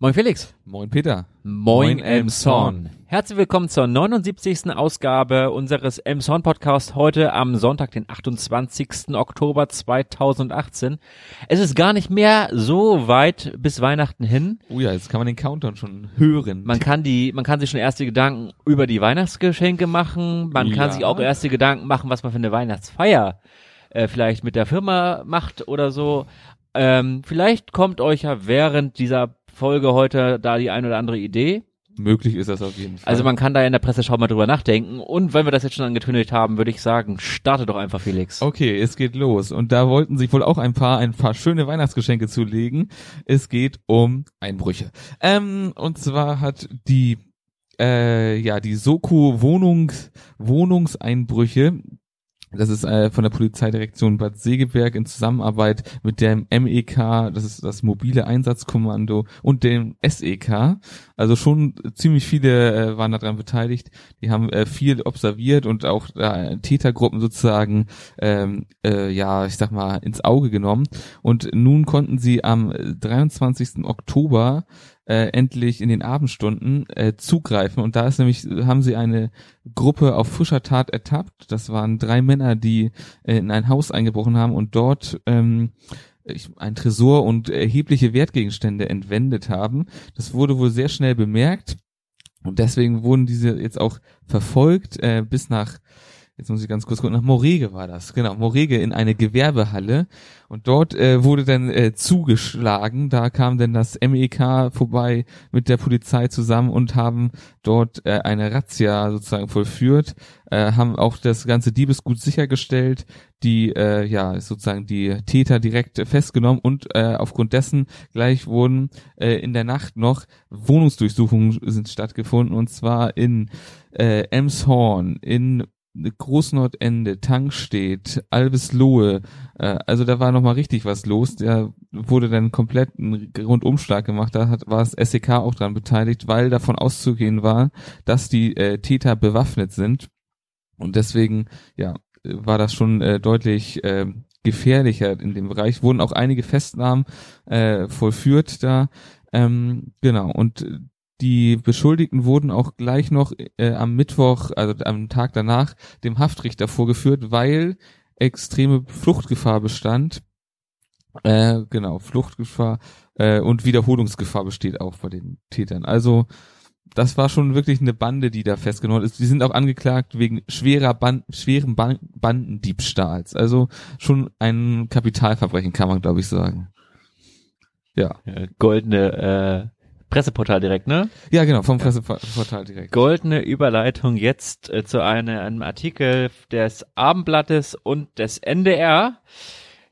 Moin Felix. Moin Peter. Moin Elmshorn. Herzlich willkommen zur 79. Ausgabe unseres Elmshorn Podcast heute am Sonntag, den 28. Oktober 2018. Es ist gar nicht mehr so weit bis Weihnachten hin. Oh ja, jetzt kann man den Countdown schon hören. Man kann die, man kann sich schon erste Gedanken über die Weihnachtsgeschenke machen. Man kann Ja. sich auch erste Gedanken machen, was man für eine Weihnachtsfeier äh, vielleicht mit der Firma macht oder so. Ähm, vielleicht kommt euch ja während dieser Folge heute da die ein oder andere Idee. Möglich ist das auf jeden Fall. Also man kann da in der Presseschau mal drüber nachdenken. Und wenn wir das jetzt schon angekündigt haben, würde ich sagen, starte doch einfach, Felix. Okay, es geht los. Und da wollten sich wohl auch ein paar, ein paar schöne Weihnachtsgeschenke zulegen. Es geht um Einbrüche. Ähm, und zwar hat die, äh, ja, die Soko Wohnungs, Wohnungseinbrüche, das ist äh, von der Polizeidirektion Bad Segeberg in Zusammenarbeit mit dem MEK, das ist das mobile Einsatzkommando und dem SEK. Also schon ziemlich viele äh, waren daran beteiligt. Die haben äh, viel observiert und auch äh, Tätergruppen sozusagen, ähm, äh, ja, ich sag mal, ins Auge genommen. Und nun konnten sie am äh, 23. Oktober äh, endlich in den Abendstunden äh, zugreifen. Und da ist nämlich, haben sie eine Gruppe auf frischer Tat ertappt. Das waren drei Männer, die äh, in ein Haus eingebrochen haben und dort ähm, ich, ein Tresor und erhebliche Wertgegenstände entwendet haben. Das wurde wohl sehr schnell bemerkt. Und deswegen wurden diese jetzt auch verfolgt äh, bis nach, jetzt muss ich ganz kurz gucken, nach Morege war das, genau, Morege in eine Gewerbehalle. Und dort äh, wurde dann äh, zugeschlagen. Da kam dann das MEK vorbei mit der Polizei zusammen und haben dort äh, eine Razzia sozusagen vollführt, äh, haben auch das ganze Diebesgut sichergestellt, die äh, ja sozusagen die Täter direkt festgenommen und äh, aufgrund dessen gleich wurden äh, in der Nacht noch Wohnungsdurchsuchungen sind stattgefunden und zwar in äh, Emshorn, in Großnordende, Tankstedt, Alveslohe, äh, also da war noch mal richtig was los. Da wurde dann komplett ein Rundumschlag gemacht. Da hat, war das SEK auch dran beteiligt, weil davon auszugehen war, dass die äh, Täter bewaffnet sind. Und deswegen, ja, war das schon äh, deutlich äh, gefährlicher in dem Bereich. Wurden auch einige Festnahmen äh, vollführt da. Ähm, genau. Und die Beschuldigten wurden auch gleich noch äh, am Mittwoch, also am Tag danach, dem Haftrichter vorgeführt, weil extreme Fluchtgefahr bestand. Äh, genau, Fluchtgefahr äh, und Wiederholungsgefahr besteht auch bei den Tätern. Also das war schon wirklich eine Bande, die da festgenommen ist. Die sind auch angeklagt wegen schwerer Ban schweren Ban Bandendiebstahls. Also schon ein Kapitalverbrechen, kann man glaube ich sagen. Ja. Äh, Goldene äh, Presseportal direkt, ne? Ja, genau, vom Presseportal direkt. Goldene Überleitung jetzt äh, zu eine, einem Artikel des Abendblattes und des NDR.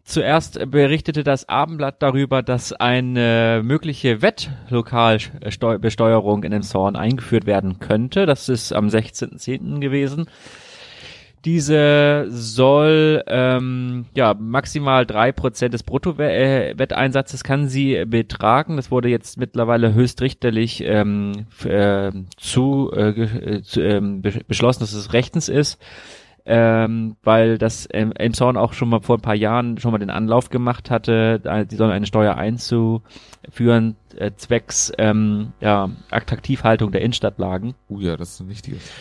Zuerst berichtete das Abendblatt darüber, dass eine mögliche Wettlokalbesteuerung in den Zorn eingeführt werden könnte. Das ist am 16.10. gewesen. Diese soll ähm, ja maximal drei Prozent des Bruttowetteinsatzes kann sie betragen. Das wurde jetzt mittlerweile höchstrichterlich ähm, äh, zu, äh, äh, zu ähm, be beschlossen, dass es rechtens ist, ähm, weil das ähm, Elmshorn auch schon mal vor ein paar Jahren schon mal den Anlauf gemacht hatte, äh, die sollen eine Steuer einzuführen äh, zwecks ähm, ja, Attraktivhaltung der Innenstadtlagen Oh ja, das ist ein wichtiges.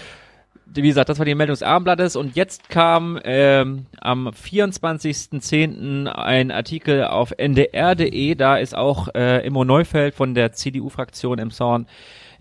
Wie gesagt, das war die Meldung des Abendblattes und jetzt kam ähm, am 24.10. ein Artikel auf ndr.de, da ist auch äh, Immo Neufeld von der CDU-Fraktion im Zorn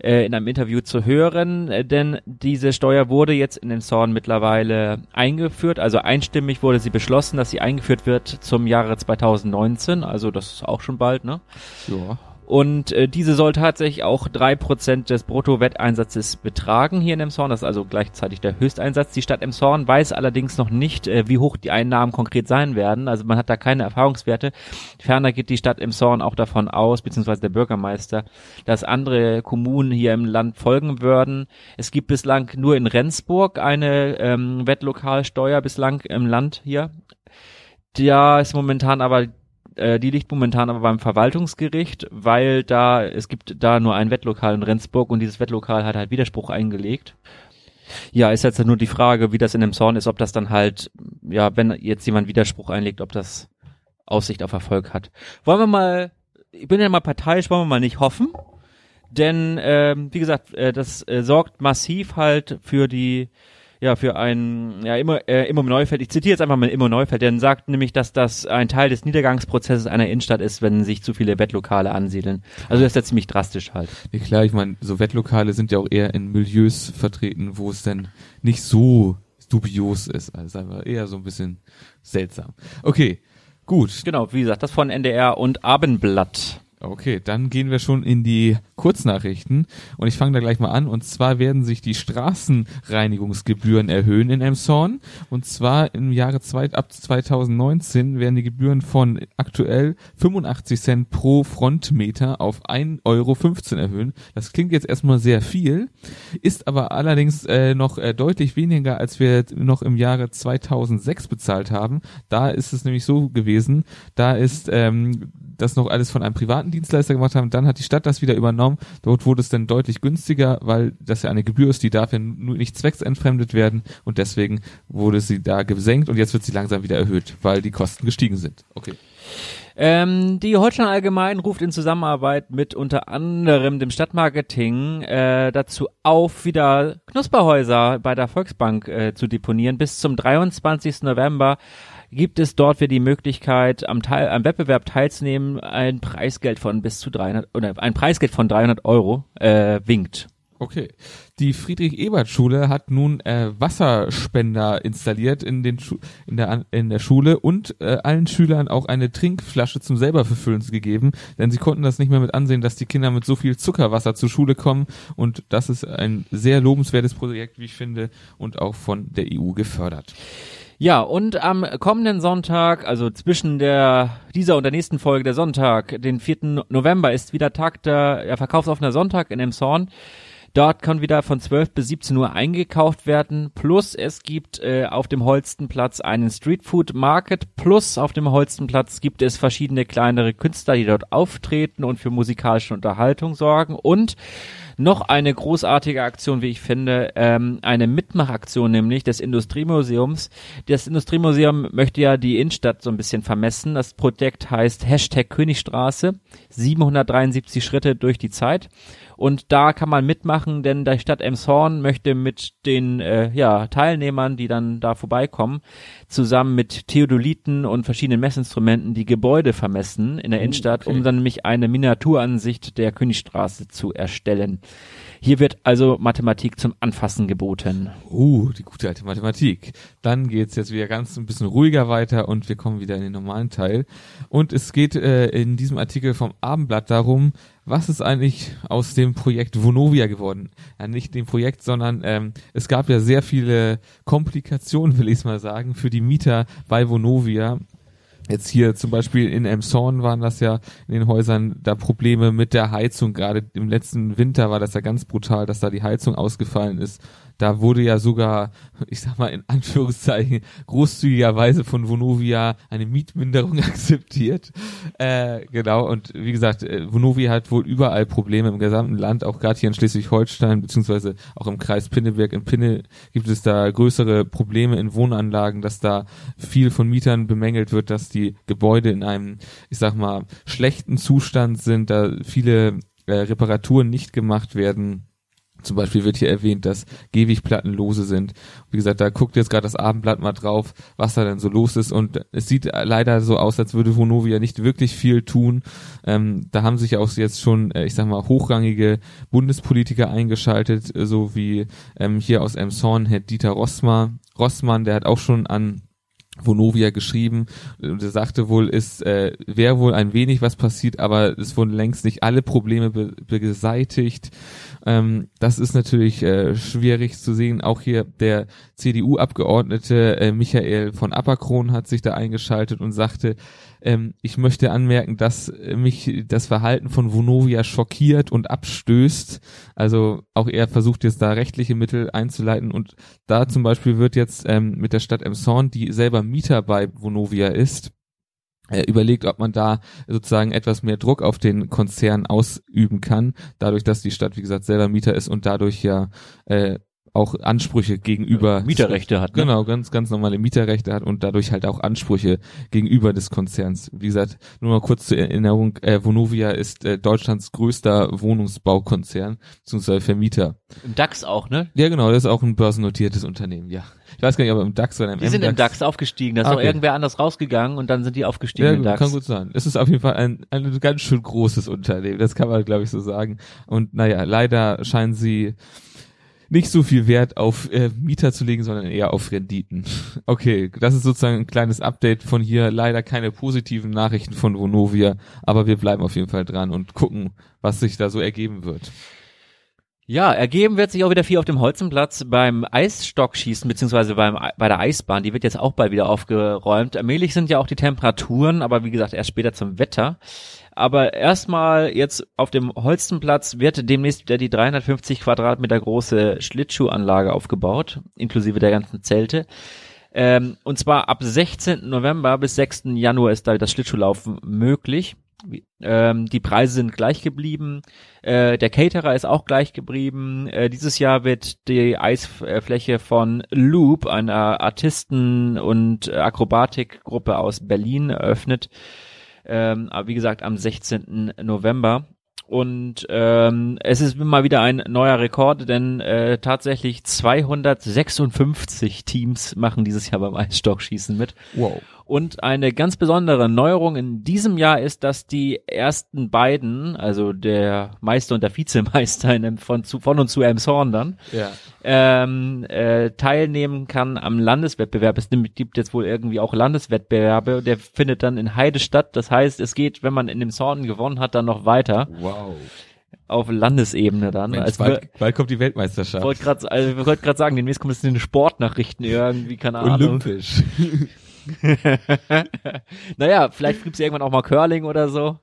äh, in einem Interview zu hören, äh, denn diese Steuer wurde jetzt in den Zorn mittlerweile eingeführt, also einstimmig wurde sie beschlossen, dass sie eingeführt wird zum Jahre 2019, also das ist auch schon bald, ne? Ja. Und äh, diese soll tatsächlich auch drei Prozent des Bruttowetteinsatzes betragen hier in Emshorn. Das ist also gleichzeitig der Höchsteinsatz. Die Stadt Emshorn weiß allerdings noch nicht, äh, wie hoch die Einnahmen konkret sein werden. Also man hat da keine Erfahrungswerte. Ferner geht die Stadt Emshorn auch davon aus, beziehungsweise der Bürgermeister, dass andere Kommunen hier im Land folgen würden. Es gibt bislang nur in Rendsburg eine ähm, Wettlokalsteuer bislang im Land hier. Da ist momentan aber äh, die liegt momentan aber beim Verwaltungsgericht, weil da, es gibt da nur ein Wettlokal in Rendsburg und dieses Wettlokal hat halt Widerspruch eingelegt. Ja, ist jetzt nur die Frage, wie das in dem Zorn ist, ob das dann halt, ja, wenn jetzt jemand Widerspruch einlegt, ob das Aussicht auf Erfolg hat. Wollen wir mal, ich bin ja mal parteiisch, wollen wir mal nicht hoffen? denn ähm, wie gesagt, äh, das äh, sorgt massiv halt für die ja, für ein ja, immer, äh, Immo Neufeld, ich zitiere jetzt einfach mal Immo Neufeld, der sagt nämlich, dass das ein Teil des Niedergangsprozesses einer Innenstadt ist, wenn sich zu viele Wettlokale ansiedeln. Also das ist ja ziemlich drastisch halt. Ja, klar, ich meine, so Wettlokale sind ja auch eher in Milieus vertreten, wo es dann nicht so dubios ist. Also einfach eher so ein bisschen seltsam. Okay, gut. Genau, wie gesagt, das von NDR und Abendblatt. Okay, dann gehen wir schon in die Kurznachrichten und ich fange da gleich mal an und zwar werden sich die Straßenreinigungsgebühren erhöhen in Emshorn und zwar im Jahre zwei, ab 2019 werden die Gebühren von aktuell 85 Cent pro Frontmeter auf 1,15 Euro erhöhen. Das klingt jetzt erstmal sehr viel, ist aber allerdings äh, noch äh, deutlich weniger, als wir noch im Jahre 2006 bezahlt haben. Da ist es nämlich so gewesen, da ist ähm, das noch alles von einem privaten Dienstleister gemacht haben. Dann hat die Stadt das wieder übernommen. Dort wurde es dann deutlich günstiger, weil das ja eine Gebühr ist, die darf ja nicht zwecksentfremdet werden und deswegen wurde sie da gesenkt und jetzt wird sie langsam wieder erhöht, weil die Kosten gestiegen sind. Okay. Ähm, die Holstein Allgemein ruft in Zusammenarbeit mit unter anderem dem Stadtmarketing äh, dazu auf, wieder Knusperhäuser bei der Volksbank äh, zu deponieren. Bis zum 23. November gibt es dort für die Möglichkeit, am, Teil, am Wettbewerb teilzunehmen, ein Preisgeld von bis zu 300 oder ein Preisgeld von 300 Euro äh, winkt. Okay. Die Friedrich-Ebert-Schule hat nun äh, Wasserspender installiert in, den in, der, in der Schule und äh, allen Schülern auch eine Trinkflasche zum selber verfüllen gegeben, denn sie konnten das nicht mehr mit ansehen, dass die Kinder mit so viel Zuckerwasser zur Schule kommen und das ist ein sehr lobenswertes Projekt, wie ich finde, und auch von der EU gefördert. Ja, und am kommenden Sonntag, also zwischen der dieser und der nächsten Folge der Sonntag, den 4. November, ist wieder Tag der ja, verkaufsoffener Sonntag in Emshorn. Dort kann wieder von 12 bis 17 Uhr eingekauft werden. Plus es gibt äh, auf dem Holstenplatz einen Streetfood Market. Plus auf dem Holstenplatz gibt es verschiedene kleinere Künstler, die dort auftreten und für musikalische Unterhaltung sorgen. Und noch eine großartige Aktion, wie ich finde, ähm, eine Mitmachaktion nämlich des Industriemuseums. Das Industriemuseum möchte ja die Innenstadt so ein bisschen vermessen. Das Projekt heißt Hashtag Königstraße, 773 Schritte durch die Zeit. Und da kann man mitmachen, denn die Stadt Emshorn möchte mit den äh, ja, Teilnehmern, die dann da vorbeikommen, zusammen mit Theodoliten und verschiedenen Messinstrumenten die Gebäude vermessen in der oh, Innenstadt, okay. um dann nämlich eine Miniaturansicht der Königstraße zu erstellen. Hier wird also Mathematik zum Anfassen geboten. Uh, die gute alte Mathematik. Dann geht's jetzt wieder ganz ein bisschen ruhiger weiter und wir kommen wieder in den normalen Teil. Und es geht äh, in diesem Artikel vom Abendblatt darum, was ist eigentlich aus dem Projekt Vonovia geworden? Ja, nicht dem Projekt, sondern ähm, es gab ja sehr viele Komplikationen, will ich mal sagen, für die Mieter bei Vonovia. Jetzt hier zum Beispiel in Emshorn waren das ja in den Häusern da Probleme mit der Heizung. Gerade im letzten Winter war das ja ganz brutal, dass da die Heizung ausgefallen ist da wurde ja sogar, ich sag mal in Anführungszeichen, großzügigerweise von Vonovia eine Mietminderung akzeptiert. Äh, genau, und wie gesagt, äh, Vonovia hat wohl überall Probleme im gesamten Land, auch gerade hier in Schleswig-Holstein, beziehungsweise auch im Kreis Pinneberg. In Pinne gibt es da größere Probleme in Wohnanlagen, dass da viel von Mietern bemängelt wird, dass die Gebäude in einem, ich sag mal, schlechten Zustand sind, da viele äh, Reparaturen nicht gemacht werden zum Beispiel wird hier erwähnt, dass Gehwegplatten lose sind. Wie gesagt, da guckt jetzt gerade das Abendblatt mal drauf, was da denn so los ist. Und es sieht leider so aus, als würde Vonovia nicht wirklich viel tun. Ähm, da haben sich auch jetzt schon, äh, ich sag mal, hochrangige Bundespolitiker eingeschaltet, so wie ähm, hier aus Emshorn Herr Dieter Rossmann. Rossmann, der hat auch schon an Vonovia geschrieben und er sagte wohl, es äh, wäre wohl ein wenig was passiert, aber es wurden längst nicht alle Probleme be beseitigt. Ähm, das ist natürlich äh, schwierig zu sehen. Auch hier der CDU-Abgeordnete äh, Michael von Apperkron hat sich da eingeschaltet und sagte, ähm, ich möchte anmerken, dass mich das Verhalten von Vonovia schockiert und abstößt. Also auch er versucht jetzt da rechtliche Mittel einzuleiten und da zum Beispiel wird jetzt ähm, mit der Stadt Emshorn, die selber Mieter bei Vonovia ist, überlegt, ob man da sozusagen etwas mehr Druck auf den Konzern ausüben kann, dadurch, dass die Stadt, wie gesagt, selber Mieter ist und dadurch ja äh, auch Ansprüche gegenüber Mieterrechte hat. Ne? Genau, ganz, ganz normale Mieterrechte hat und dadurch halt auch Ansprüche gegenüber des Konzerns. Wie gesagt, nur mal kurz zur Erinnerung, äh, Vonovia ist äh, Deutschlands größter Wohnungsbaukonzern, beziehungsweise Vermieter. Im DAX auch, ne? Ja, genau, das ist auch ein börsennotiertes Unternehmen, ja. Ich weiß gar nicht, ob im DAX oder im Die sind im DAX aufgestiegen. Da ist Ah, okay. irgendwer anders rausgegangen und dann sind die aufgestiegen Ja, im DAX. kann gut sein. Es ist auf jeden Fall ein, ein ganz schön großes Unternehmen, das kann man, glaube ich, so sagen. Und naja, leider scheinen sie nicht so viel Wert auf äh, Mieter zu legen, sondern eher auf Renditen. Okay, das ist sozusagen ein kleines Update von hier. Leider keine positiven Nachrichten von Vonovia, aber wir bleiben auf jeden Fall dran und gucken, was sich da so ergeben wird. Ja, ergeben wird sich auch wieder viel auf dem Holzenplatz beim Eisstockschießen beziehungsweise beim bei der Eisbahn. Die wird jetzt auch bald wieder aufgeräumt. Allmählich sind ja auch die Temperaturen, aber wie gesagt erst später zum Wetter. Aber erstmal jetzt auf dem Holzenplatz wird demnächst wieder die 350 Quadratmeter große Schlittschuhanlage aufgebaut, inklusive der ganzen Zelte. Ähm, und zwar ab 16. November bis 6. Januar ist da das Schlittschuhlaufen möglich. Ähm, die Preise sind gleich geblieben. Äh, der Caterer ist auch gleich geblieben. Äh, dieses Jahr wird die Eisfläche von Loop, einer Artisten- und Akrobatikgruppe aus Berlin, eröffnet. Ähm, wie gesagt, am 16. November. Und ähm, es ist mal wieder ein neuer Rekord, denn äh, tatsächlich 256 Teams machen dieses Jahr beim Eisstockschießen mit. Wow. Und eine ganz besondere Neuerung in diesem Jahr ist, dass die ersten beiden, also der Meister und der Vizemeister in, von, zu, von und zu Elmshorn dann, Ja. ähm, äh, teilnehmen kann am Landeswettbewerb. Es gibt jetzt wohl irgendwie auch Landeswettbewerbe. Der findet dann in Heide statt. Das heißt, es geht, wenn man in dem Sorten gewonnen hat, dann noch weiter Wow. auf Landesebene dann. Mensch, Als bald, bald kommt die Weltmeisterschaft. wollte gerade also, ich wollte gerade sagen, demnächst kommt es in den Sportnachrichten irgendwie, keine Ahnung. Olympisch. naja, vielleicht gibt's irgendwann auch mal Curling oder so.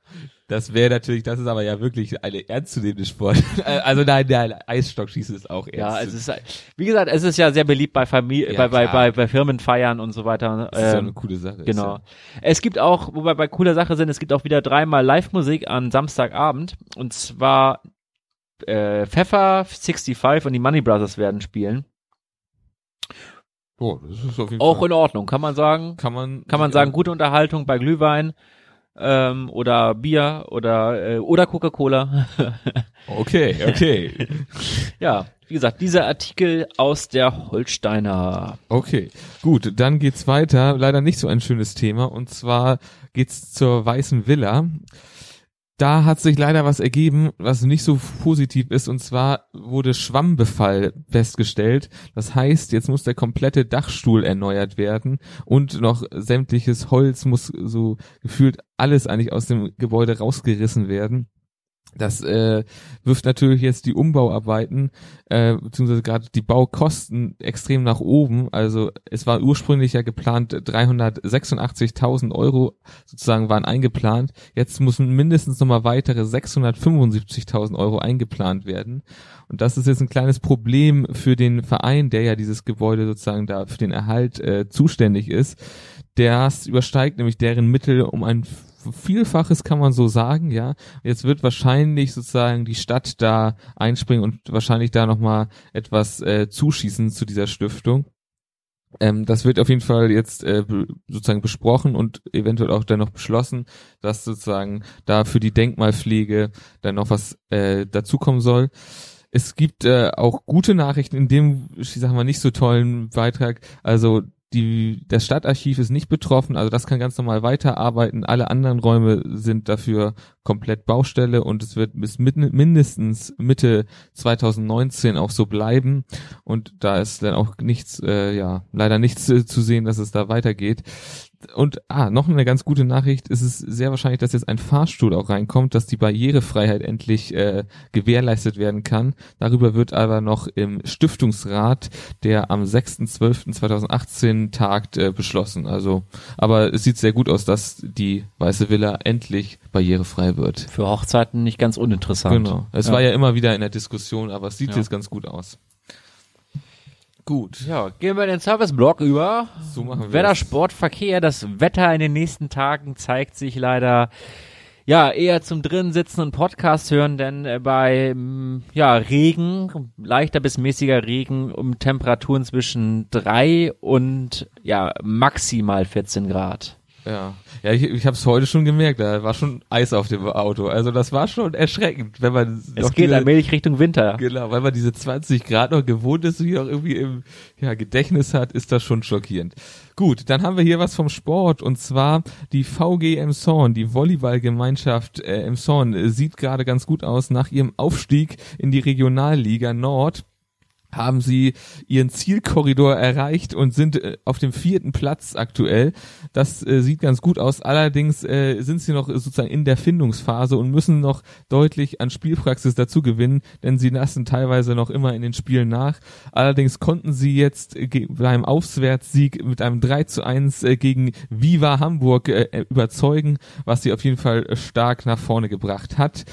Das wäre natürlich, das ist aber ja wirklich eine ernstzunehmende Sport. Äh, also nein, nein, Eisstockschießen ist auch ernst. Ja, es ist, wie gesagt, es ist ja sehr beliebt bei Familie, Ja, bei, bei, klar. bei, bei Firmenfeiern und so weiter. das ist ja Ähm, eine coole Sache. Genau. Ist Es gibt auch, wo wir bei cooler Sache sind, es gibt auch wieder dreimal Live-Musik am Samstagabend. Und zwar äh, Pfeffer 65 und die Money Brothers werden spielen. Oh, das ist auf jeden Auch Fall. in Ordnung, kann man sagen. kann man, Kann man sagen, gute Unterhaltung bei Glühwein ähm, oder Bier oder äh, oder Coca-Cola. Okay, okay. ja, wie gesagt, dieser Artikel aus der Holsteiner. Okay, gut, dann geht's weiter. Leider nicht so ein schönes Thema und zwar geht's zur Weißen Villa. Da hat sich leider was ergeben, was nicht so positiv ist und zwar wurde Schwammbefall festgestellt. Das heißt, jetzt muss der komplette Dachstuhl erneuert werden und noch sämtliches Holz muss so gefühlt alles eigentlich aus dem Gebäude rausgerissen werden. Das äh, wirft natürlich jetzt die Umbauarbeiten äh, beziehungsweise gerade die Baukosten extrem nach oben. Also es war ursprünglich ja geplant 386.000 Euro sozusagen waren eingeplant. Jetzt müssen mindestens nochmal weitere 675.000 Euro eingeplant werden. Und das ist jetzt ein kleines Problem für den Verein, der ja dieses Gebäude sozusagen da für den Erhalt äh, zuständig ist. Das übersteigt nämlich deren Mittel um ein Vielfaches kann man so sagen, ja. Jetzt wird wahrscheinlich sozusagen die Stadt da einspringen und wahrscheinlich da nochmal etwas äh, zuschießen zu dieser Stiftung. Ähm, das wird auf jeden Fall jetzt äh, sozusagen besprochen und eventuell auch dann noch beschlossen, dass sozusagen da für die Denkmalpflege dann noch was äh, dazukommen soll. Es gibt äh, auch gute Nachrichten in dem, ich sag mal, nicht so tollen Beitrag. Also die, das Stadtarchiv ist nicht betroffen, also das kann ganz normal weiterarbeiten. Alle anderen Räume sind dafür komplett Baustelle und es wird bis mit, mindestens Mitte 2019 auch so bleiben. Und da ist dann auch nichts, äh, ja, leider nichts äh, zu sehen, dass es da weitergeht. Und ah, noch eine ganz gute Nachricht, es ist sehr wahrscheinlich, dass jetzt ein Fahrstuhl auch reinkommt, dass die Barrierefreiheit endlich äh, gewährleistet werden kann. Darüber wird aber noch im Stiftungsrat, der am 6.12.2018 tagt, äh, beschlossen. Also, aber es sieht sehr gut aus, dass die Weiße Villa endlich barrierefrei wird. Für Hochzeiten nicht ganz uninteressant. Genau. Es Ja. war ja immer wieder in der Diskussion, aber es sieht Ja. jetzt ganz gut aus. Gut. Ja, gehen wir in den Serviceblock über. So machen wir Wetter, das. Sport, Verkehr. Das Wetter in den nächsten Tagen zeigt sich leider ja, eher zum drinnen sitzen und Podcast hören, denn äh, bei mm, ja, Regen, leichter bis mäßiger Regen um Temperaturen zwischen drei und ja, maximal 14 Grad. Ja, ja, ich, ich habe es heute schon gemerkt, da war schon Eis auf dem Auto. Also das war schon erschreckend, wenn man es geht diese, allmählich Richtung Winter. Genau, weil man diese 20 Grad noch gewohnt ist, wie auch irgendwie im ja, Gedächtnis hat, ist das schon schockierend. Gut, dann haben wir hier was vom Sport und zwar die VG Emshorn, die Volleyballgemeinschaft äh, Emshorn äh, sieht gerade ganz gut aus nach ihrem Aufstieg in die Regionalliga Nord haben sie ihren Zielkorridor erreicht und sind äh, auf dem vierten Platz aktuell. Das äh, sieht ganz gut aus. Allerdings äh, sind sie noch sozusagen in der Findungsphase und müssen noch deutlich an Spielpraxis dazu gewinnen, denn sie lassen teilweise noch immer in den Spielen nach. Allerdings konnten sie jetzt beim Aufwärtssieg mit einem 3 zu 1 äh, gegen Viva Hamburg äh, überzeugen, was sie auf jeden Fall stark nach vorne gebracht hat.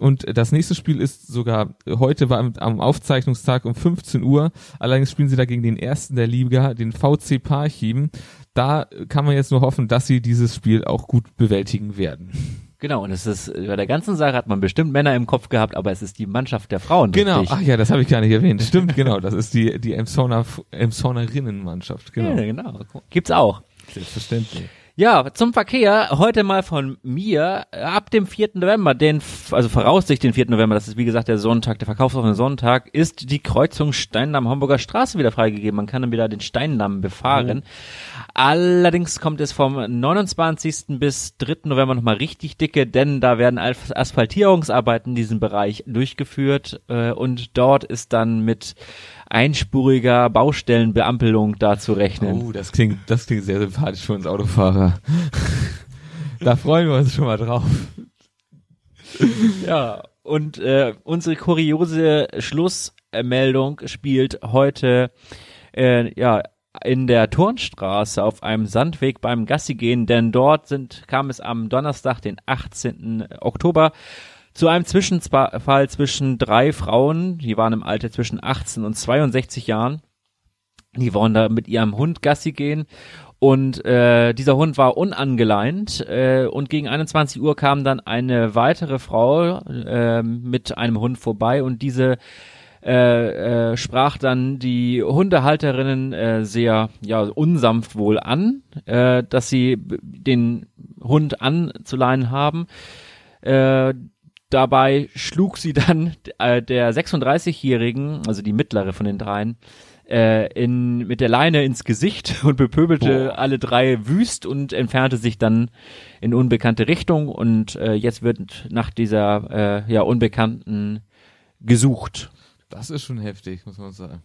Und das nächste Spiel ist sogar heute war am Aufzeichnungstag um 15 Uhr. Allerdings spielen sie da gegen den ersten der Liga, den VC Parchim. Da kann man jetzt nur hoffen, dass sie dieses Spiel auch gut bewältigen werden. Genau, und es ist bei der ganzen Sache hat man bestimmt Männer im Kopf gehabt, aber es ist die Mannschaft der Frauen. Genau, richtig? ach ja, das habe ich gar nicht erwähnt. Stimmt, genau, das ist die die Emsonner Emsonnerinnenmannschaft, genau. Ja, genau. Gibt's auch. Selbstverständlich. Ja, zum Verkehr heute mal von mir ab dem 4. November, den also voraussichtlich den 4. November, das ist wie gesagt der Sonntag, der verkaufsoffene Sonntag, ist die Kreuzung Steindamm Hamburger Straße wieder freigegeben. Man kann dann wieder den Steindamm befahren. Oh. Allerdings kommt es vom 29. bis 3. November nochmal richtig dicke, denn da werden Asphaltierungsarbeiten in diesem Bereich durchgeführt äh, und dort ist dann mit einspuriger Baustellenbeampelung da zu rechnen. Oh, das klingt, das klingt sehr sympathisch für uns Autofahrer. da freuen wir uns schon mal drauf. ja, und äh, unsere kuriose Schlussmeldung spielt heute äh, ja in der Turnstraße auf einem Sandweg beim Gassi gehen, denn dort sind kam es am Donnerstag, den 18. Oktober zu einem Zwischenfall zwischen drei Frauen, die waren im Alter zwischen 18 und 62 Jahren. Die wollen da mit ihrem Hund Gassi gehen und äh, dieser Hund war unangeleint äh, und gegen 21 Uhr kam dann eine weitere Frau äh, mit einem Hund vorbei und diese äh, äh, sprach dann die Hundehalterinnen äh, sehr ja unsanft wohl an, äh, dass sie den Hund anzuleihen haben. Äh, Dabei schlug sie dann äh, der 36-Jährigen, also die mittlere von den dreien, äh, in, mit der Leine ins Gesicht und bepöbelte Boah. alle drei wüst und entfernte sich dann in unbekannte Richtung und äh, jetzt wird nach dieser äh, ja unbekannten gesucht. Das ist schon heftig, muss man sagen.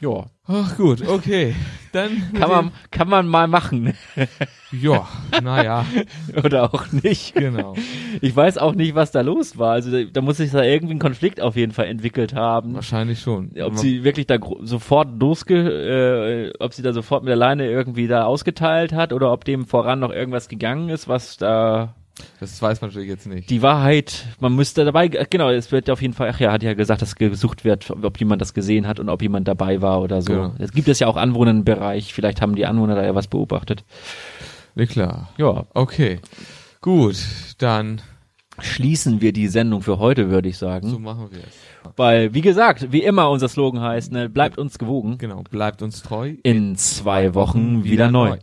Ja. Ach gut, okay. Dann kann man kann man mal machen. ja, naja. Oder auch nicht. Genau. Ich weiß auch nicht, was da los war. Also da, da muss sich da irgendwie ein Konflikt auf jeden Fall entwickelt haben. Wahrscheinlich schon. Ob man sie wirklich da sofort losge, äh, ob sie da sofort mit der Leine irgendwie da ausgeteilt hat oder ob dem voran noch irgendwas gegangen ist, was da das weiß man natürlich jetzt nicht. Die Wahrheit, man müsste dabei, genau, es wird auf jeden Fall, ach ja, hat ja gesagt, dass gesucht wird, ob jemand das gesehen hat und ob jemand dabei war oder so. Genau. Es gibt es ja auch Anwohner im Bereich, vielleicht haben die Anwohner da ja was beobachtet. Ja, klar. Ja. Okay. Gut, dann schließen wir die Sendung für heute, würde ich sagen. So machen wir es. Weil, wie gesagt, wie immer unser Slogan heißt, ne, bleibt uns gewogen. Genau, bleibt uns treu. In zwei Wochen wieder neu.